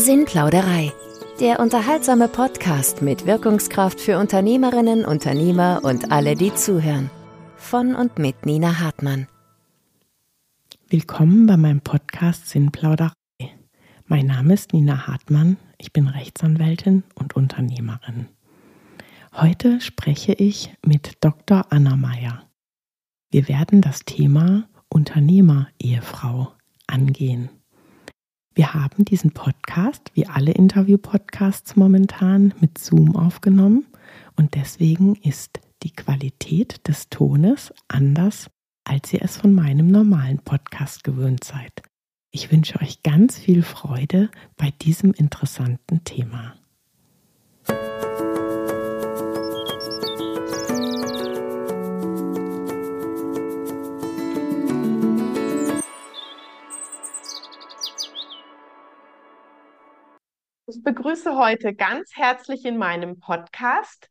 Sinnplauderei. Der unterhaltsame Podcast mit Wirkungskraft für Unternehmerinnen, Unternehmer und alle, die zuhören. Von und mit Nina Hartmann. Willkommen bei meinem Podcast Sinnplauderei. Mein Name ist Nina Hartmann. Ich bin Rechtsanwältin und Unternehmerin. Heute spreche ich mit Dr. Anna Meyer. Wir werden das Thema Unternehmer-Ehefrau angehen. Wir haben diesen Podcast, wie alle Interview-Podcasts momentan, mit Zoom aufgenommen und deswegen ist die Qualität des Tones anders, als ihr es von meinem normalen Podcast gewöhnt seid. Ich wünsche euch ganz viel Freude bei diesem interessanten Thema. Begrüße heute ganz herzlich in meinem Podcast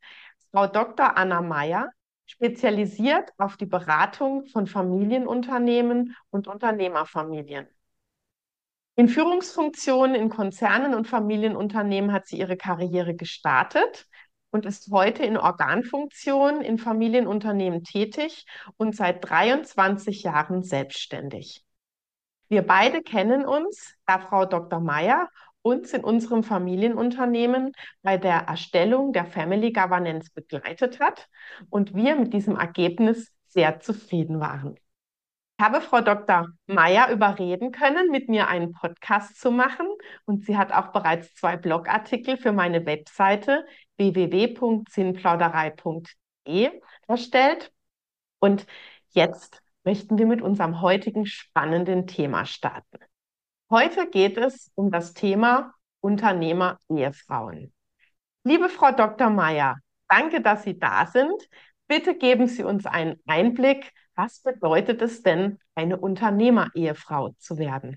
Frau Dr. Anna Meyer, spezialisiert auf die Beratung von Familienunternehmen und Unternehmerfamilien. In Führungsfunktionen in Konzernen und Familienunternehmen hat sie ihre Karriere gestartet und ist heute in Organfunktion in Familienunternehmen tätig und seit 23 Jahren selbstständig. Wir beide kennen uns, da Frau Dr. Meyer uns in unserem Familienunternehmen bei der Erstellung der Family Governance begleitet hat und wir mit diesem Ergebnis sehr zufrieden waren. Ich habe Frau Dr. Meyer überreden können, mit mir einen Podcast zu machen und sie hat auch bereits zwei Blogartikel für meine Webseite www.sinnplauderei.de erstellt. Und jetzt möchten wir mit unserem heutigen spannenden Thema starten. Heute geht es um das Thema Unternehmer-Ehefrauen. Liebe Frau Dr. Meyer, danke, dass Sie da sind. Bitte geben Sie uns einen Einblick, was bedeutet es denn, eine Unternehmer-Ehefrau zu werden?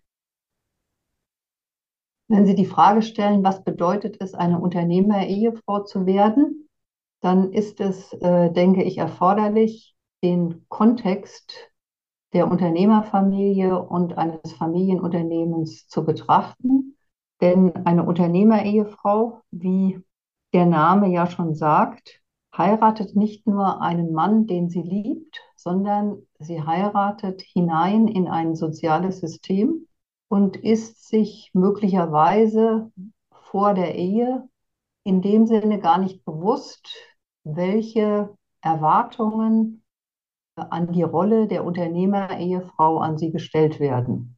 Wenn Sie die Frage stellen, was bedeutet es, eine Unternehmer-Ehefrau zu werden, dann ist es, äh, denke ich, erforderlich, den Kontext der Unternehmerfamilie und eines Familienunternehmens zu betrachten. Denn eine Unternehmerehefrau, wie der Name ja schon sagt, heiratet nicht nur einen Mann, den sie liebt, sondern sie heiratet hinein in ein soziales System und ist sich möglicherweise vor der Ehe in dem Sinne gar nicht bewusst, welche Erwartungen, an die Rolle der Unternehmer-Ehefrau an sie gestellt werden.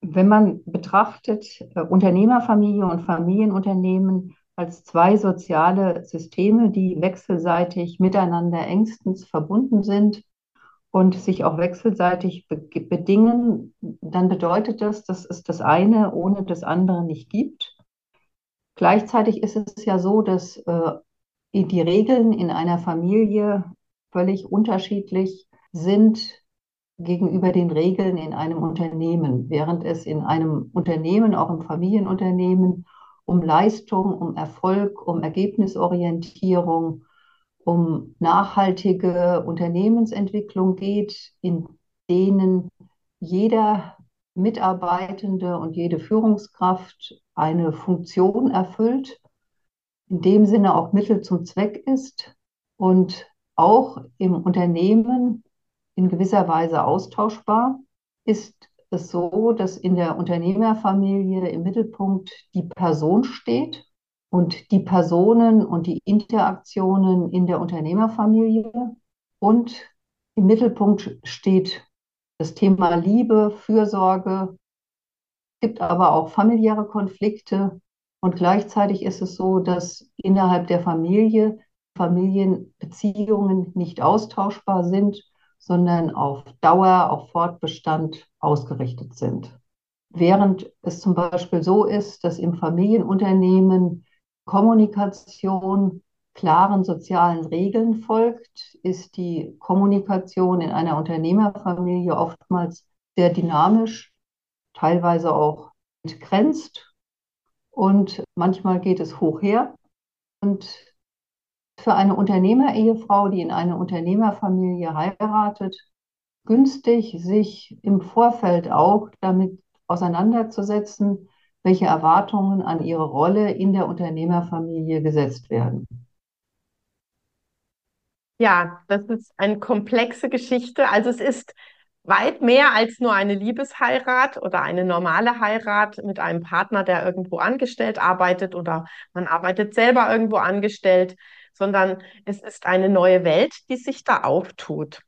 Wenn man betrachtet äh, Unternehmerfamilie und Familienunternehmen als zwei soziale Systeme, die wechselseitig miteinander engstens verbunden sind und sich auch wechselseitig be bedingen, dann bedeutet das, dass es das eine ohne das andere nicht gibt. Gleichzeitig ist es ja so, dass äh, die Regeln in einer Familie völlig unterschiedlich sind gegenüber den Regeln in einem Unternehmen, während es in einem Unternehmen, auch im Familienunternehmen, um Leistung, um Erfolg, um Ergebnisorientierung, um nachhaltige Unternehmensentwicklung geht, in denen jeder Mitarbeitende und jede Führungskraft eine Funktion erfüllt, in dem Sinne auch Mittel zum Zweck ist und auch im Unternehmen in gewisser Weise austauschbar, ist es so, dass in der Unternehmerfamilie im Mittelpunkt die Person steht und die Personen und die Interaktionen in der Unternehmerfamilie. Und im Mittelpunkt steht das Thema Liebe, Fürsorge. Es gibt aber auch familiäre Konflikte. Und gleichzeitig ist es so, dass innerhalb der Familie Familienbeziehungen nicht austauschbar sind, sondern auf Dauer, auf Fortbestand ausgerichtet sind. Während es zum Beispiel so ist, dass im Familienunternehmen Kommunikation klaren sozialen Regeln folgt, ist die Kommunikation in einer Unternehmerfamilie oftmals sehr dynamisch, teilweise auch entgrenzt und manchmal geht es hoch her. Und für eine Unternehmerehefrau, die in eine Unternehmerfamilie heiratet, günstig, sich im Vorfeld auch damit auseinanderzusetzen, welche Erwartungen an ihre Rolle in der Unternehmerfamilie gesetzt werden. Ja, das ist eine komplexe Geschichte. Also es ist weit mehr als nur eine Liebesheirat oder eine normale Heirat mit einem Partner, der irgendwo angestellt arbeitet oder man arbeitet selber irgendwo angestellt, sondern es ist eine neue Welt, die sich da auftut.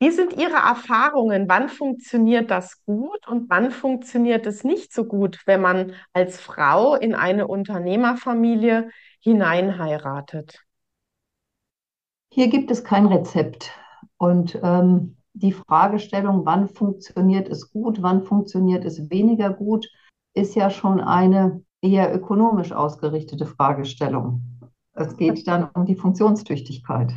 Wie sind Ihre Erfahrungen? Wann funktioniert das gut und wann funktioniert es nicht so gut, wenn man als Frau in eine Unternehmerfamilie hineinheiratet? Hier gibt es kein Rezept. Und ähm, die Fragestellung, wann funktioniert es gut, wann funktioniert es weniger gut, ist ja schon eine eher ökonomisch ausgerichtete Fragestellung. Es geht dann um die Funktionstüchtigkeit.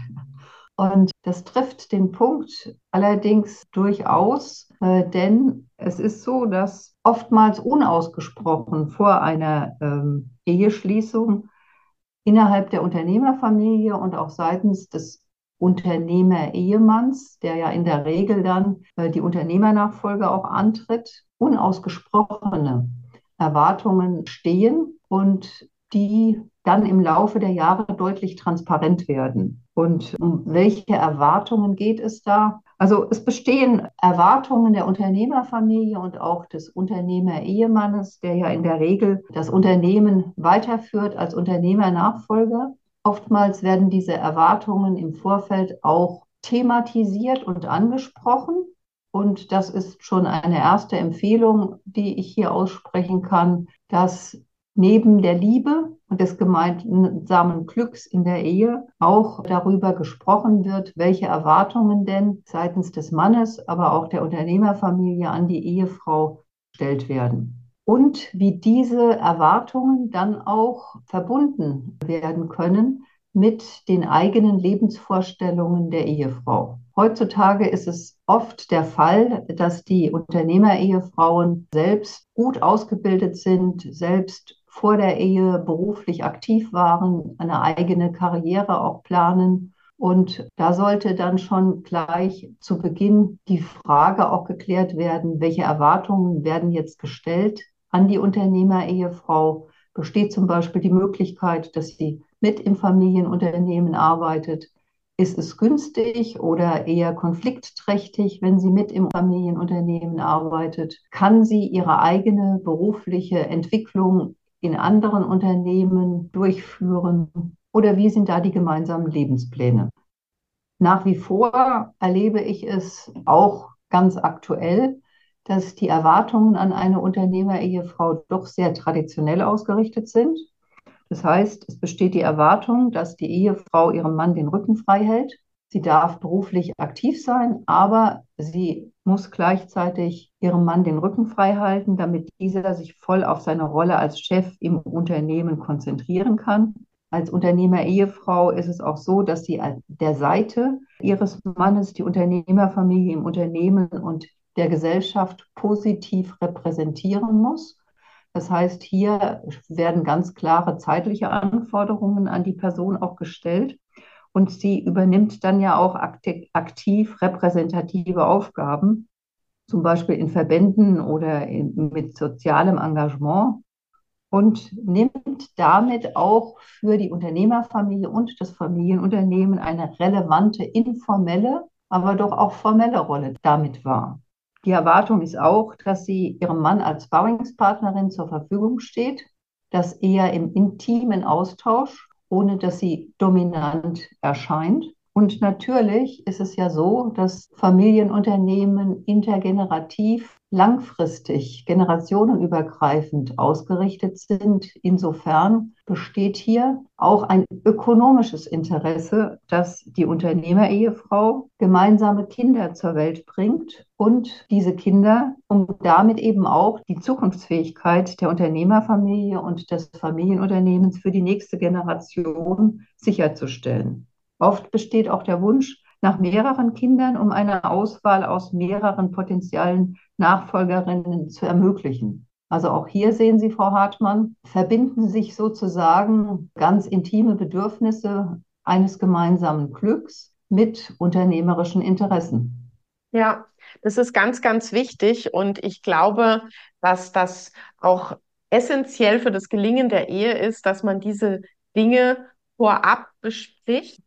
Und das trifft den Punkt allerdings durchaus, äh, denn es ist so, dass oftmals unausgesprochen vor einer ähm, Eheschließung innerhalb der Unternehmerfamilie und auch seitens des Unternehmer-Ehemanns, der ja in der Regel dann äh, die Unternehmernachfolge auch antritt, unausgesprochene Erwartungen stehen und die dann im Laufe der Jahre deutlich transparent werden. Und um welche Erwartungen geht es da? Also es bestehen Erwartungen der Unternehmerfamilie und auch des Unternehmer-Ehemannes, der ja in der Regel das Unternehmen weiterführt als Unternehmernachfolger. Oftmals werden diese Erwartungen im Vorfeld auch thematisiert und angesprochen. Und das ist schon eine erste Empfehlung, die ich hier aussprechen kann, dass neben der Liebe und des gemeinsamen Glücks in der Ehe auch darüber gesprochen wird, welche Erwartungen denn seitens des Mannes, aber auch der Unternehmerfamilie an die Ehefrau gestellt werden und wie diese Erwartungen dann auch verbunden werden können mit den eigenen Lebensvorstellungen der Ehefrau. Heutzutage ist es oft der Fall, dass die Unternehmerehefrauen selbst gut ausgebildet sind, selbst vor der Ehe beruflich aktiv waren, eine eigene Karriere auch planen. Und da sollte dann schon gleich zu Beginn die Frage auch geklärt werden, welche Erwartungen werden jetzt gestellt an die Unternehmerehefrau besteht zum Beispiel die Möglichkeit, dass sie mit im Familienunternehmen arbeitet. Ist es günstig oder eher konfliktträchtig, wenn sie mit im Familienunternehmen arbeitet? Kann sie ihre eigene berufliche Entwicklung in anderen Unternehmen durchführen? Oder wie sind da die gemeinsamen Lebenspläne? Nach wie vor erlebe ich es auch ganz aktuell, dass die Erwartungen an eine Unternehmerehefrau doch sehr traditionell ausgerichtet sind. Das heißt, es besteht die Erwartung, dass die Ehefrau ihrem Mann den Rücken frei hält. Sie darf beruflich aktiv sein, aber sie muss gleichzeitig ihrem Mann den Rücken frei halten, damit dieser sich voll auf seine Rolle als Chef im Unternehmen konzentrieren kann. Als Unternehmer-Ehefrau ist es auch so, dass sie an der Seite ihres Mannes die Unternehmerfamilie im Unternehmen und der Gesellschaft positiv repräsentieren muss. Das heißt, hier werden ganz klare zeitliche Anforderungen an die Person auch gestellt. Und sie übernimmt dann ja auch aktiv repräsentative Aufgaben, zum Beispiel in Verbänden oder in, mit sozialem Engagement und nimmt damit auch für die Unternehmerfamilie und das Familienunternehmen eine relevante informelle, aber doch auch formelle Rolle damit wahr. Die Erwartung ist auch, dass sie ihrem Mann als Sparringspartnerin zur Verfügung steht, dass er im intimen Austausch, ohne dass sie dominant erscheint. Und natürlich ist es ja so, dass Familienunternehmen intergenerativ langfristig, generationenübergreifend ausgerichtet sind. Insofern besteht hier auch ein ökonomisches Interesse, dass die Unternehmerehefrau gemeinsame Kinder zur Welt bringt und diese Kinder, um damit eben auch die Zukunftsfähigkeit der Unternehmerfamilie und des Familienunternehmens für die nächste Generation sicherzustellen. Oft besteht auch der Wunsch, nach mehreren Kindern, um eine Auswahl aus mehreren potenziellen Nachfolgerinnen zu ermöglichen. Also auch hier sehen Sie, Frau Hartmann, verbinden sich sozusagen ganz intime Bedürfnisse eines gemeinsamen Glücks mit unternehmerischen Interessen. Ja, das ist ganz, ganz wichtig und ich glaube, dass das auch essentiell für das Gelingen der Ehe ist, dass man diese Dinge vorab bespricht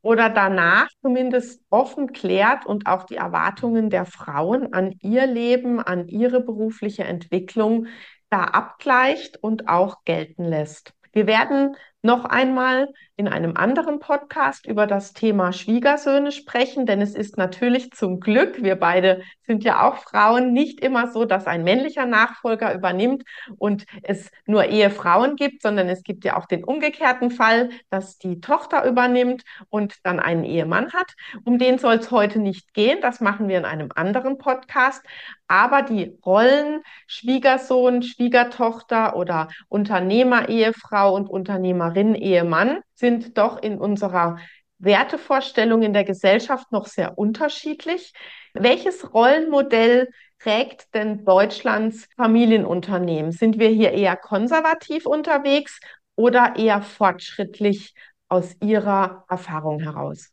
oder danach zumindest offen klärt und auch die Erwartungen der Frauen an ihr Leben, an ihre berufliche Entwicklung da abgleicht und auch gelten lässt. Wir werden noch einmal in einem anderen Podcast über das Thema Schwiegersöhne sprechen, denn es ist natürlich zum Glück, wir beide sind ja auch Frauen, nicht immer so, dass ein männlicher Nachfolger übernimmt und es nur Ehefrauen gibt, sondern es gibt ja auch den umgekehrten Fall, dass die Tochter übernimmt und dann einen Ehemann hat. Um den soll es heute nicht gehen, das machen wir in einem anderen Podcast. Aber die Rollen Schwiegersohn, Schwiegertochter oder Unternehmer-Ehefrau und Unternehmerin-Ehemann sind doch in unserer Wertevorstellung in der Gesellschaft noch sehr unterschiedlich. Welches Rollenmodell prägt denn Deutschlands Familienunternehmen? Sind wir hier eher konservativ unterwegs oder eher fortschrittlich aus Ihrer Erfahrung heraus?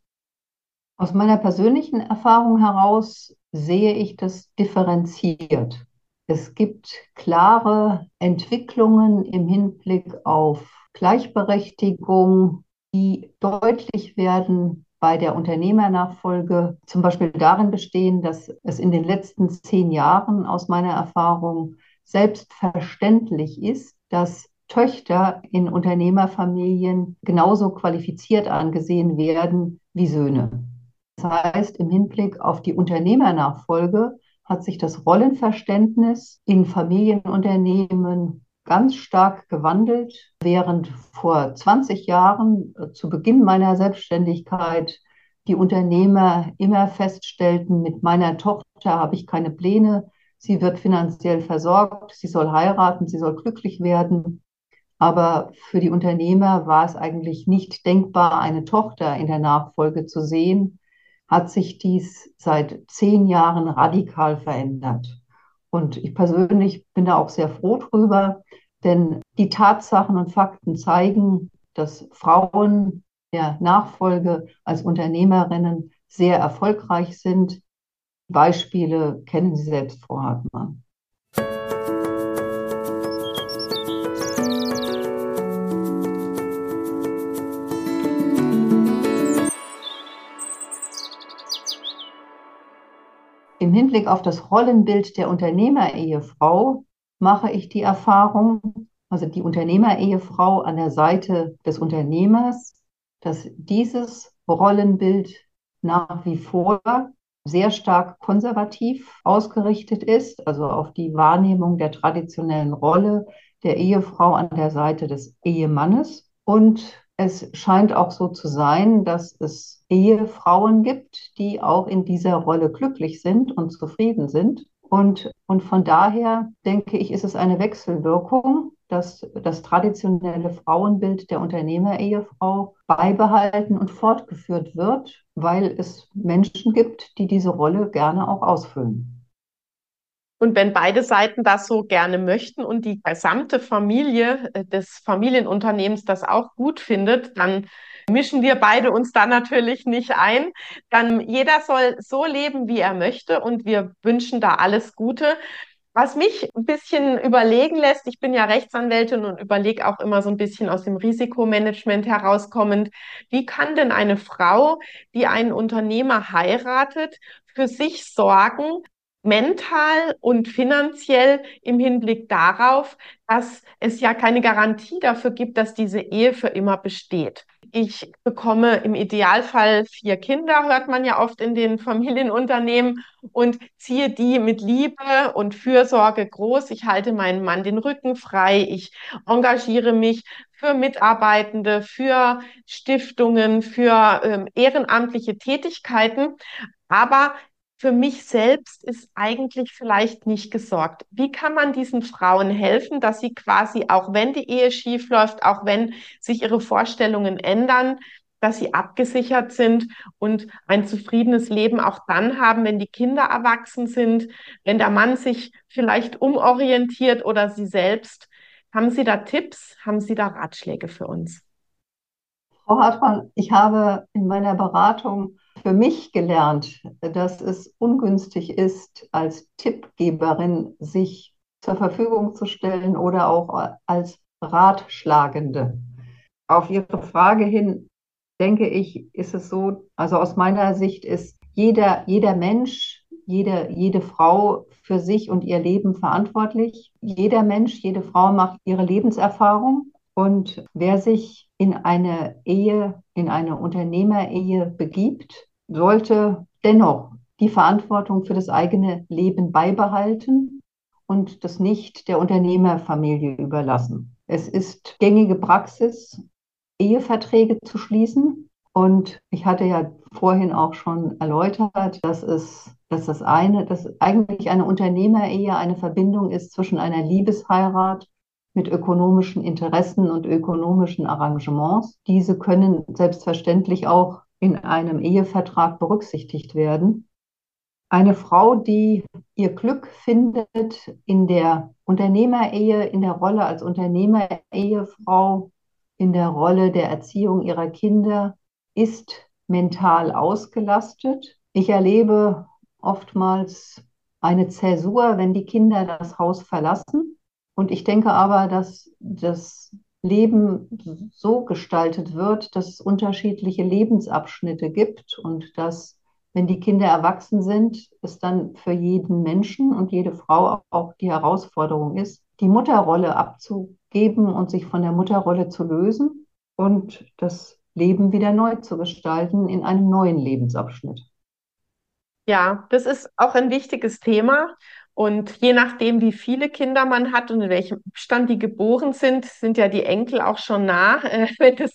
Aus meiner persönlichen Erfahrung heraus sehe ich das differenziert. Es gibt klare Entwicklungen im Hinblick auf Gleichberechtigung, die deutlich werden bei der Unternehmernachfolge, zum Beispiel darin bestehen, dass es in den letzten zehn Jahren aus meiner Erfahrung selbstverständlich ist, dass Töchter in Unternehmerfamilien genauso qualifiziert angesehen werden wie Söhne. Das heißt, im Hinblick auf die Unternehmernachfolge hat sich das Rollenverständnis in Familienunternehmen ganz stark gewandelt, während vor 20 Jahren äh, zu Beginn meiner Selbstständigkeit die Unternehmer immer feststellten, mit meiner Tochter habe ich keine Pläne, sie wird finanziell versorgt, sie soll heiraten, sie soll glücklich werden. Aber für die Unternehmer war es eigentlich nicht denkbar, eine Tochter in der Nachfolge zu sehen, hat sich dies seit zehn Jahren radikal verändert. Und ich persönlich bin da auch sehr froh drüber, denn die Tatsachen und Fakten zeigen, dass Frauen der Nachfolge als Unternehmerinnen sehr erfolgreich sind. Beispiele kennen Sie selbst, Frau Hartmann. Im Hinblick auf das Rollenbild der Unternehmerehefrau mache ich die Erfahrung, also die Unternehmerehefrau an der Seite des Unternehmers, dass dieses Rollenbild nach wie vor sehr stark konservativ ausgerichtet ist, also auf die Wahrnehmung der traditionellen Rolle der Ehefrau an der Seite des Ehemannes. Und es scheint auch so zu sein, dass es Ehefrauen gibt, die auch in dieser Rolle glücklich sind und zufrieden sind. Und, und von daher denke ich, ist es eine Wechselwirkung, dass das traditionelle Frauenbild der Unternehmerehefrau beibehalten und fortgeführt wird, weil es Menschen gibt, die diese Rolle gerne auch ausfüllen. Und wenn beide Seiten das so gerne möchten und die gesamte Familie äh, des Familienunternehmens das auch gut findet, dann mischen wir beide uns da natürlich nicht ein. Dann jeder soll so leben, wie er möchte und wir wünschen da alles Gute. Was mich ein bisschen überlegen lässt, ich bin ja Rechtsanwältin und überlege auch immer so ein bisschen aus dem Risikomanagement herauskommend, wie kann denn eine Frau, die einen Unternehmer heiratet, für sich sorgen, mental und finanziell im Hinblick darauf, dass es ja keine Garantie dafür gibt, dass diese Ehe für immer besteht. Ich bekomme im Idealfall vier Kinder, hört man ja oft in den Familienunternehmen, und ziehe die mit Liebe und Fürsorge groß. Ich halte meinem Mann den Rücken frei. Ich engagiere mich für Mitarbeitende, für Stiftungen, für ähm, ehrenamtliche Tätigkeiten. Aber für mich selbst ist eigentlich vielleicht nicht gesorgt. Wie kann man diesen Frauen helfen, dass sie quasi, auch wenn die Ehe schief läuft, auch wenn sich ihre Vorstellungen ändern, dass sie abgesichert sind und ein zufriedenes Leben auch dann haben, wenn die Kinder erwachsen sind, wenn der Mann sich vielleicht umorientiert oder sie selbst. Haben Sie da Tipps? Haben Sie da Ratschläge für uns? Frau Hartmann, ich habe in meiner Beratung für mich gelernt, dass es ungünstig ist, als Tippgeberin sich zur Verfügung zu stellen oder auch als Ratschlagende. Auf Ihre Frage hin denke ich, ist es so, also aus meiner Sicht ist jeder, jeder Mensch, jede, jede Frau für sich und ihr Leben verantwortlich. Jeder Mensch, jede Frau macht ihre Lebenserfahrung. Und wer sich in eine Ehe, in eine Unternehmerehe begibt, sollte dennoch die Verantwortung für das eigene Leben beibehalten und das nicht der Unternehmerfamilie überlassen. Es ist gängige Praxis, Eheverträge zu schließen. Und ich hatte ja vorhin auch schon erläutert, dass es, dass das eine, dass eigentlich eine Unternehmerehe eine Verbindung ist zwischen einer Liebesheirat mit ökonomischen Interessen und ökonomischen Arrangements. Diese können selbstverständlich auch in einem Ehevertrag berücksichtigt werden. Eine Frau, die ihr Glück findet in der Unternehmerehe, in der Rolle als Unternehmerehefrau, in der Rolle der Erziehung ihrer Kinder, ist mental ausgelastet. Ich erlebe oftmals eine Zäsur, wenn die Kinder das Haus verlassen. Und ich denke aber, dass das Leben so gestaltet wird, dass es unterschiedliche Lebensabschnitte gibt und dass, wenn die Kinder erwachsen sind, es dann für jeden Menschen und jede Frau auch die Herausforderung ist, die Mutterrolle abzugeben und sich von der Mutterrolle zu lösen und das Leben wieder neu zu gestalten in einem neuen Lebensabschnitt. Ja, das ist auch ein wichtiges Thema. Und je nachdem, wie viele Kinder man hat und in welchem Abstand die geboren sind, sind ja die Enkel auch schon nah, äh, wenn, das,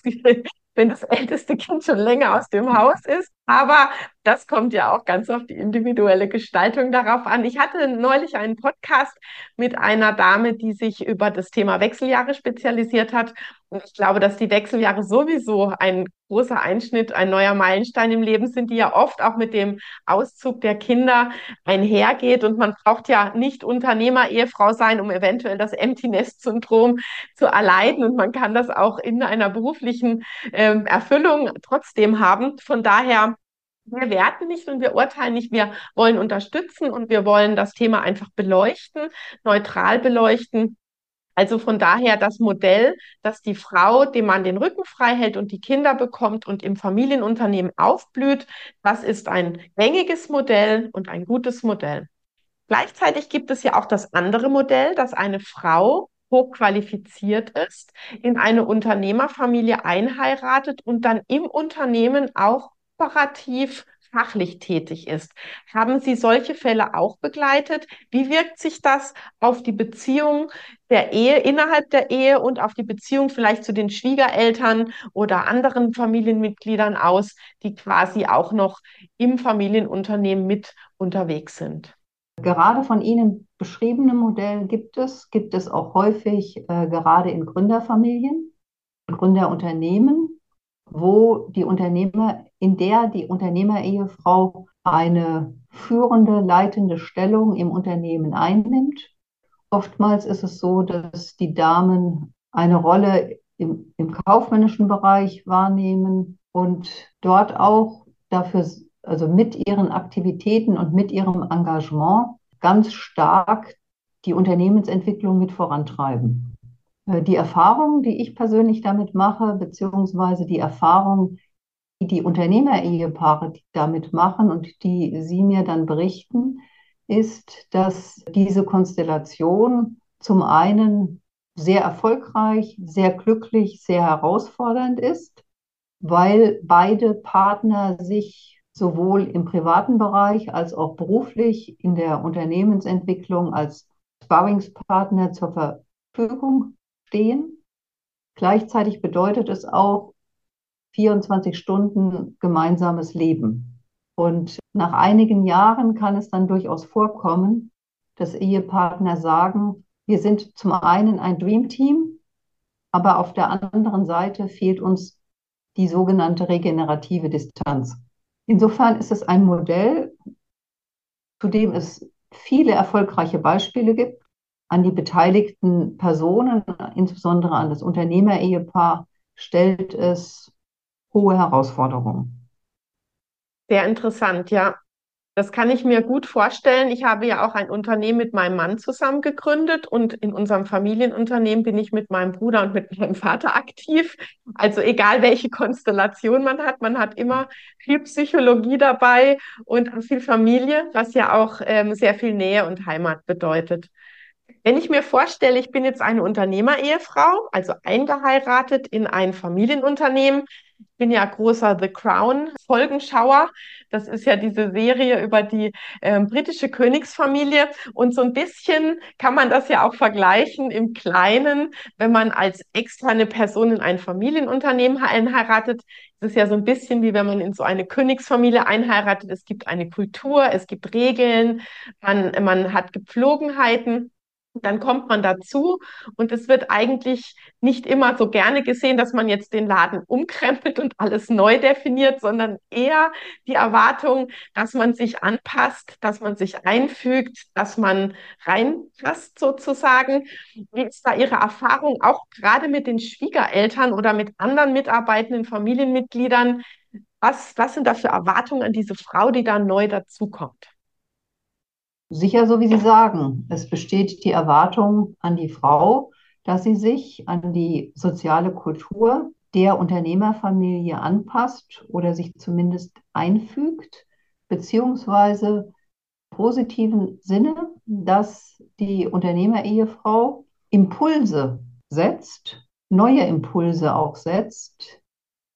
wenn das älteste Kind schon länger aus dem Haus ist. Aber das kommt ja auch ganz auf die individuelle Gestaltung darauf an. Ich hatte neulich einen Podcast mit einer Dame, die sich über das Thema Wechseljahre spezialisiert hat. Ich glaube, dass die Wechseljahre sowieso ein großer Einschnitt, ein neuer Meilenstein im Leben sind, die ja oft auch mit dem Auszug der Kinder einhergeht. Und man braucht ja nicht Unternehmer, Ehefrau sein, um eventuell das Empty Nest Syndrom zu erleiden. Und man kann das auch in einer beruflichen ähm, Erfüllung trotzdem haben. Von daher wir werten nicht und wir urteilen nicht, wir wollen unterstützen und wir wollen das Thema einfach beleuchten, neutral beleuchten. Also von daher das Modell, dass die Frau dem Mann den Rücken frei hält und die Kinder bekommt und im Familienunternehmen aufblüht, das ist ein gängiges Modell und ein gutes Modell. Gleichzeitig gibt es ja auch das andere Modell, dass eine Frau hochqualifiziert ist, in eine Unternehmerfamilie einheiratet und dann im Unternehmen auch operativ fachlich tätig ist. Haben Sie solche Fälle auch begleitet? Wie wirkt sich das auf die Beziehung der Ehe, innerhalb der Ehe und auf die Beziehung vielleicht zu den Schwiegereltern oder anderen Familienmitgliedern aus, die quasi auch noch im Familienunternehmen mit unterwegs sind? Gerade von Ihnen beschriebene Modell gibt es, gibt es auch häufig äh, gerade in Gründerfamilien, Gründerunternehmen, wo die Unternehmer, in der die Unternehmerehefrau eine führende, leitende Stellung im Unternehmen einnimmt. Oftmals ist es so, dass die Damen eine Rolle im, im kaufmännischen Bereich wahrnehmen und dort auch dafür, also mit ihren Aktivitäten und mit ihrem Engagement ganz stark die Unternehmensentwicklung mit vorantreiben. Äh, die Erfahrung, die ich persönlich damit mache, beziehungsweise die Erfahrung, die die Unternehmerehepaare damit machen und die sie mir dann berichten, ist, dass diese Konstellation zum einen sehr erfolgreich, sehr glücklich, sehr herausfordernd ist, weil beide Partner sich sowohl im privaten Bereich als auch beruflich in der Unternehmensentwicklung als Sparringspartner zur Verfügung stehen. Gleichzeitig bedeutet es auch 24 Stunden gemeinsames Leben. Und nach einigen Jahren kann es dann durchaus vorkommen, dass Ehepartner sagen, wir sind zum einen ein Dream Team, aber auf der anderen Seite fehlt uns die sogenannte regenerative Distanz. Insofern ist es ein Modell, zu dem es viele erfolgreiche Beispiele gibt an die beteiligten Personen, insbesondere an das Unternehmerehepaar, stellt es hohe Herausforderungen. Sehr interessant, ja. Das kann ich mir gut vorstellen. Ich habe ja auch ein Unternehmen mit meinem Mann zusammen gegründet und in unserem Familienunternehmen bin ich mit meinem Bruder und mit meinem Vater aktiv. Also egal welche Konstellation man hat, man hat immer viel Psychologie dabei und viel Familie, was ja auch ähm, sehr viel Nähe und Heimat bedeutet. Wenn ich mir vorstelle, ich bin jetzt eine Unternehmerehefrau, also eingeheiratet in ein Familienunternehmen, ich bin ja großer The Crown Folgenschauer. Das ist ja diese Serie über die äh, britische Königsfamilie. Und so ein bisschen kann man das ja auch vergleichen im Kleinen, wenn man als externe Person in ein Familienunternehmen einheiratet. Es ist ja so ein bisschen wie wenn man in so eine Königsfamilie einheiratet. Es gibt eine Kultur, es gibt Regeln, man, man hat Gepflogenheiten. Dann kommt man dazu und es wird eigentlich nicht immer so gerne gesehen, dass man jetzt den Laden umkrempelt und alles neu definiert, sondern eher die Erwartung, dass man sich anpasst, dass man sich einfügt, dass man reinpasst sozusagen. Wie ist da Ihre Erfahrung auch gerade mit den Schwiegereltern oder mit anderen mitarbeitenden Familienmitgliedern? Was, was sind da für Erwartungen an diese Frau, die da neu dazukommt? Sicher, so wie Sie sagen, es besteht die Erwartung an die Frau, dass sie sich an die soziale Kultur der Unternehmerfamilie anpasst oder sich zumindest einfügt, beziehungsweise positiven Sinne, dass die Unternehmerehefrau Impulse setzt, neue Impulse auch setzt,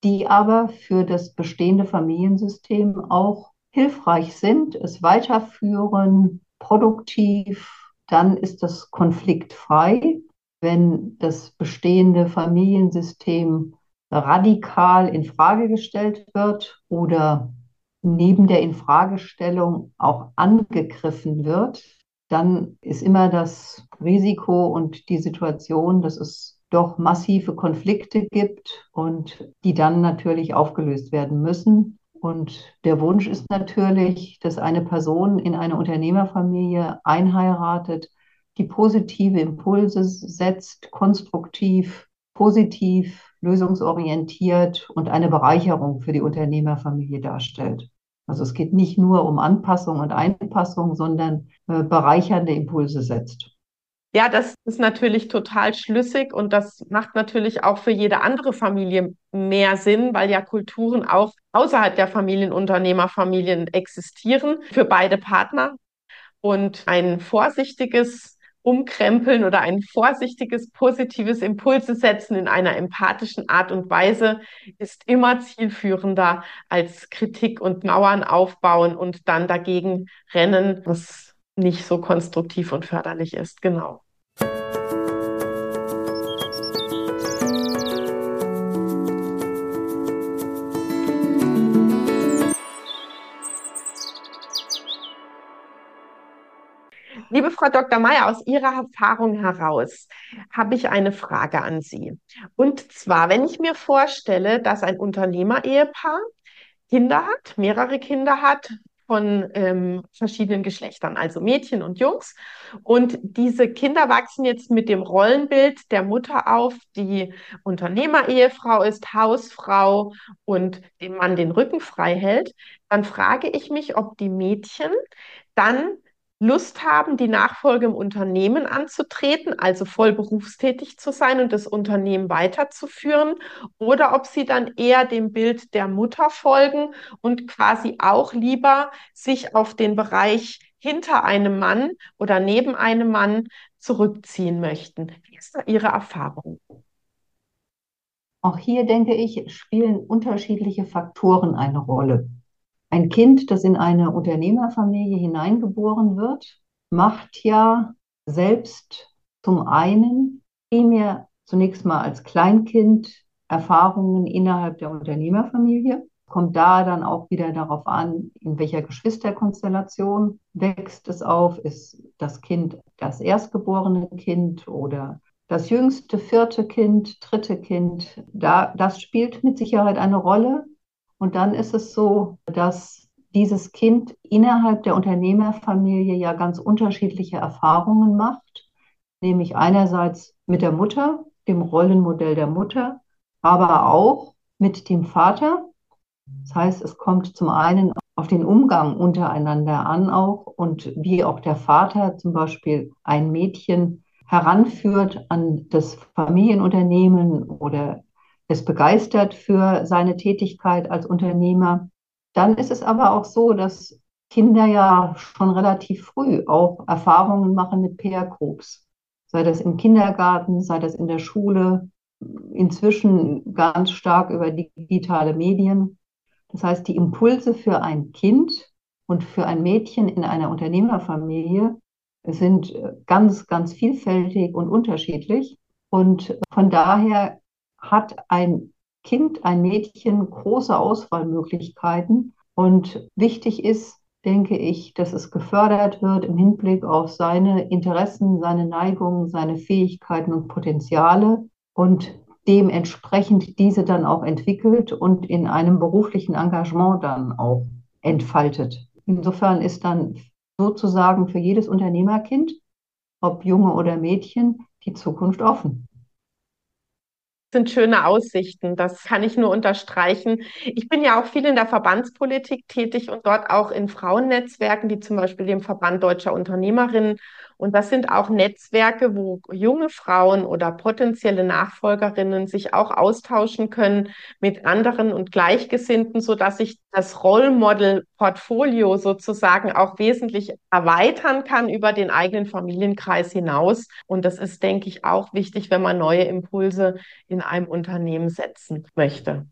die aber für das bestehende Familiensystem auch hilfreich sind, es weiterführen, produktiv, dann ist das konfliktfrei. Wenn das bestehende Familiensystem radikal in Frage gestellt wird oder neben der Infragestellung auch angegriffen wird, dann ist immer das Risiko und die Situation, dass es doch massive Konflikte gibt und die dann natürlich aufgelöst werden müssen. Und der Wunsch ist natürlich, dass eine Person in eine Unternehmerfamilie einheiratet, die positive Impulse setzt, konstruktiv, positiv, lösungsorientiert und eine Bereicherung für die Unternehmerfamilie darstellt. Also es geht nicht nur um Anpassung und Einpassung, sondern äh, bereichernde Impulse setzt. Ja, das ist natürlich total schlüssig und das macht natürlich auch für jede andere Familie mehr Sinn, weil ja Kulturen auch außerhalb der Familienunternehmerfamilien existieren für beide Partner. Und ein vorsichtiges Umkrempeln oder ein vorsichtiges positives Impulse setzen in einer empathischen Art und Weise ist immer zielführender als Kritik und Mauern aufbauen und dann dagegen rennen, was nicht so konstruktiv und förderlich ist. Genau. Liebe Frau Dr. Meyer, aus Ihrer Erfahrung heraus habe ich eine Frage an Sie. Und zwar, wenn ich mir vorstelle, dass ein Unternehmer-Ehepaar Kinder hat, mehrere Kinder hat, von ähm, verschiedenen Geschlechtern, also Mädchen und Jungs. Und diese Kinder wachsen jetzt mit dem Rollenbild der Mutter auf, die Unternehmerehefrau ist, Hausfrau und dem Mann den Rücken frei hält. Dann frage ich mich, ob die Mädchen dann Lust haben, die Nachfolge im Unternehmen anzutreten, also voll berufstätig zu sein und das Unternehmen weiterzuführen, oder ob sie dann eher dem Bild der Mutter folgen und quasi auch lieber sich auf den Bereich hinter einem Mann oder neben einem Mann zurückziehen möchten. Wie ist da Ihre Erfahrung? Auch hier denke ich, spielen unterschiedliche Faktoren eine Rolle. Ein Kind, das in eine Unternehmerfamilie hineingeboren wird, macht ja selbst zum einen primär zunächst mal als Kleinkind Erfahrungen innerhalb der Unternehmerfamilie, kommt da dann auch wieder darauf an, in welcher Geschwisterkonstellation wächst es auf, ist das Kind das erstgeborene Kind oder das jüngste vierte Kind, dritte Kind. Da, das spielt mit Sicherheit eine Rolle. Und dann ist es so, dass dieses Kind innerhalb der Unternehmerfamilie ja ganz unterschiedliche Erfahrungen macht, nämlich einerseits mit der Mutter, dem Rollenmodell der Mutter, aber auch mit dem Vater. Das heißt, es kommt zum einen auf den Umgang untereinander an auch und wie auch der Vater zum Beispiel ein Mädchen heranführt an das Familienunternehmen oder es begeistert für seine Tätigkeit als Unternehmer. Dann ist es aber auch so, dass Kinder ja schon relativ früh auch Erfahrungen machen mit Peer Groups. Sei das im Kindergarten, sei das in der Schule, inzwischen ganz stark über digitale Medien. Das heißt, die Impulse für ein Kind und für ein Mädchen in einer Unternehmerfamilie sind ganz, ganz vielfältig und unterschiedlich. Und von daher hat ein Kind, ein Mädchen große Auswahlmöglichkeiten. Und wichtig ist, denke ich, dass es gefördert wird im Hinblick auf seine Interessen, seine Neigungen, seine Fähigkeiten und Potenziale und dementsprechend diese dann auch entwickelt und in einem beruflichen Engagement dann auch entfaltet. Insofern ist dann sozusagen für jedes Unternehmerkind, ob Junge oder Mädchen, die Zukunft offen sind schöne Aussichten. Das kann ich nur unterstreichen. Ich bin ja auch viel in der Verbandspolitik tätig und dort auch in Frauennetzwerken, wie zum Beispiel dem Verband Deutscher Unternehmerinnen und das sind auch Netzwerke, wo junge Frauen oder potenzielle Nachfolgerinnen sich auch austauschen können mit anderen und Gleichgesinnten, so dass sich das Rollmodel-Portfolio sozusagen auch wesentlich erweitern kann über den eigenen Familienkreis hinaus. Und das ist, denke ich, auch wichtig, wenn man neue Impulse in einem Unternehmen setzen möchte.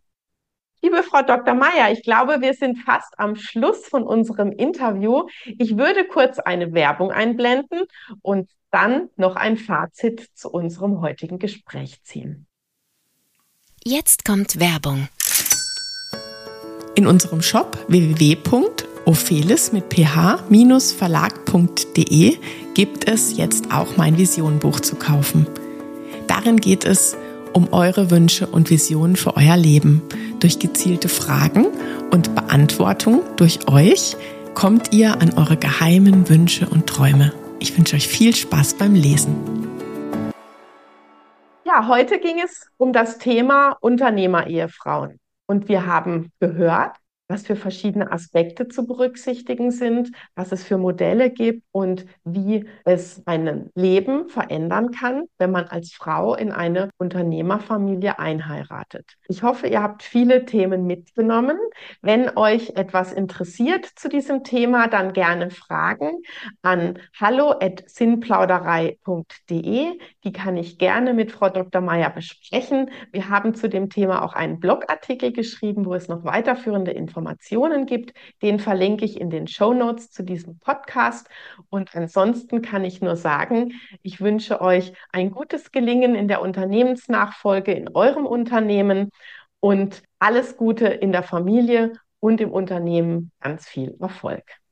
Liebe Frau Dr. Meyer, ich glaube, wir sind fast am Schluss von unserem Interview. Ich würde kurz eine Werbung einblenden und dann noch ein Fazit zu unserem heutigen Gespräch ziehen. Jetzt kommt Werbung. In unserem Shop www.ophelis mit ph-verlag.de gibt es jetzt auch mein Visionenbuch zu kaufen. Darin geht es um eure Wünsche und Visionen für euer Leben – durch gezielte Fragen und Beantwortung durch euch kommt ihr an eure geheimen Wünsche und Träume. Ich wünsche euch viel Spaß beim Lesen. Ja, heute ging es um das Thema Unternehmer-Ehefrauen. Und wir haben gehört, was für verschiedene Aspekte zu berücksichtigen sind, was es für Modelle gibt und wie es ein Leben verändern kann, wenn man als Frau in eine Unternehmerfamilie einheiratet. Ich hoffe, ihr habt viele Themen mitgenommen. Wenn euch etwas interessiert zu diesem Thema, dann gerne Fragen an hallo@sinnplauderei.de. Die kann ich gerne mit Frau Dr. Meyer besprechen. Wir haben zu dem Thema auch einen Blogartikel geschrieben, wo es noch weiterführende Informationen Informationen gibt. Den verlinke ich in den Show Notes zu diesem Podcast. Und ansonsten kann ich nur sagen, ich wünsche euch ein gutes Gelingen in der Unternehmensnachfolge in eurem Unternehmen und alles Gute in der Familie und im Unternehmen. Ganz viel Erfolg.